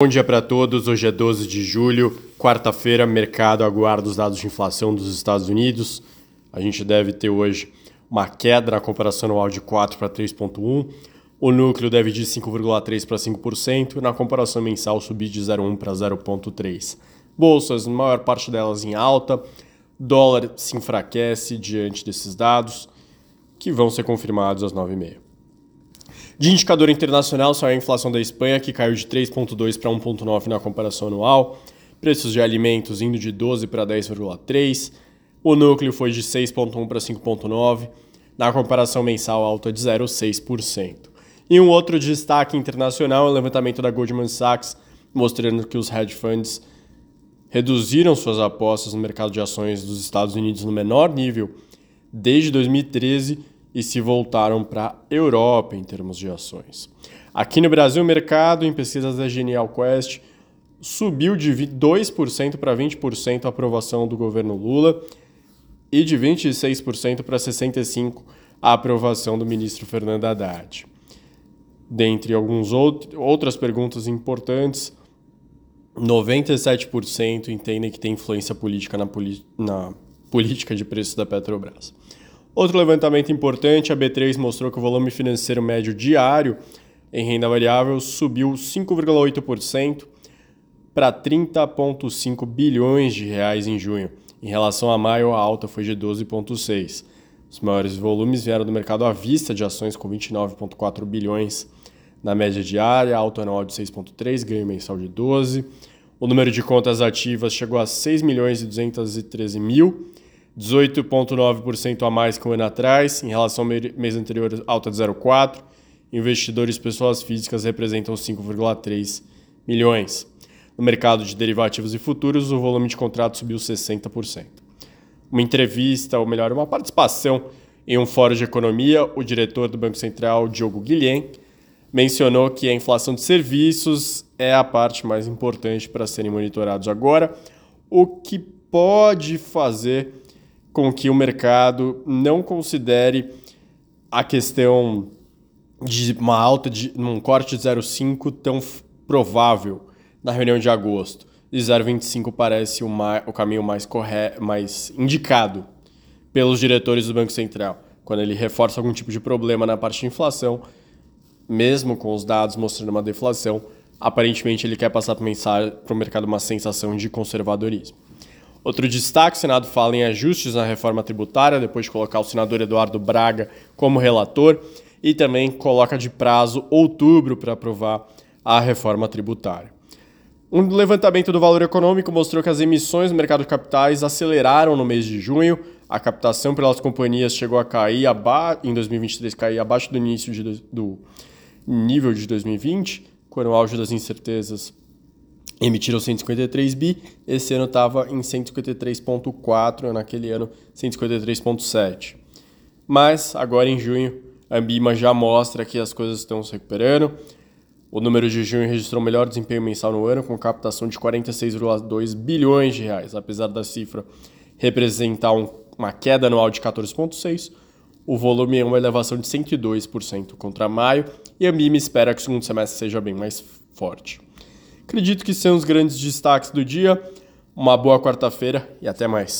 Bom dia para todos. Hoje é 12 de julho, quarta-feira. Mercado aguarda os dados de inflação dos Estados Unidos. A gente deve ter hoje uma queda na comparação anual de 4 para 3,1. O núcleo deve de 5,3 para 5% e na comparação mensal subir de 0,1 para 0,3. Bolsas, maior parte delas em alta. Dólar se enfraquece diante desses dados, que vão ser confirmados às 9h30. De indicador internacional, saiu a inflação da Espanha, que caiu de 3,2 para 1,9 na comparação anual. Preços de alimentos indo de 12 para 10,3. O núcleo foi de 6,1 para 5,9. Na comparação mensal, alta de 0,6%. E um outro destaque internacional é o levantamento da Goldman Sachs, mostrando que os hedge funds reduziram suas apostas no mercado de ações dos Estados Unidos no menor nível desde 2013 e se voltaram para a Europa em termos de ações. Aqui no Brasil, o mercado, em pesquisas da Genial Quest, subiu de 2% para 20% a aprovação do governo Lula e de 26% para 65% a aprovação do ministro Fernando Haddad. Dentre algumas outras perguntas importantes, 97% entendem que tem influência política na, na política de preços da Petrobras. Outro levantamento importante, a B3 mostrou que o volume financeiro médio diário em renda variável subiu 5,8% para 30,5 bilhões de reais em junho. Em relação a maio, a alta foi de 12,6. Os maiores volumes vieram do mercado à vista de ações com 29,4 bilhões na média diária, alta anual de 6,3, ganho mensal de 12. O número de contas ativas chegou a 6 milhões e 213 mil 18,9% a mais que um ano atrás, em relação ao mês anterior, alta de 0,4%. Investidores pessoas físicas representam 5,3 milhões. No mercado de derivativos e futuros, o volume de contratos subiu 60%. Uma entrevista, ou melhor, uma participação em um fórum de economia, o diretor do Banco Central, Diogo Guilhem, mencionou que a inflação de serviços é a parte mais importante para serem monitorados agora, o que pode fazer com que o mercado não considere a questão de uma alta de um corte de 0,5 tão provável na reunião de agosto. E 0,25 parece o, mais, o caminho mais, correto, mais indicado pelos diretores do Banco Central. Quando ele reforça algum tipo de problema na parte de inflação, mesmo com os dados mostrando uma deflação, aparentemente ele quer passar para o mercado uma sensação de conservadorismo. Outro destaque: o Senado fala em ajustes na reforma tributária, depois de colocar o senador Eduardo Braga como relator, e também coloca de prazo outubro para aprovar a reforma tributária. Um levantamento do valor econômico mostrou que as emissões no mercado de capitais aceleraram no mês de junho. A captação pelas companhias chegou a cair em 2023, cair abaixo do início de, do nível de 2020, quando o auge das incertezas emitiram 153 bi, esse ano estava em 153,4, naquele ano 153,7. Mas agora em junho, a Ambima já mostra que as coisas estão se recuperando. O número de junho registrou o melhor desempenho mensal no ano, com captação de 46,2 bilhões de reais. Apesar da cifra representar um, uma queda anual de 14,6%, o volume é uma elevação de 102% contra maio e a Ambima espera que o segundo semestre seja bem mais forte. Acredito que são os grandes destaques do dia. Uma boa quarta-feira e até mais.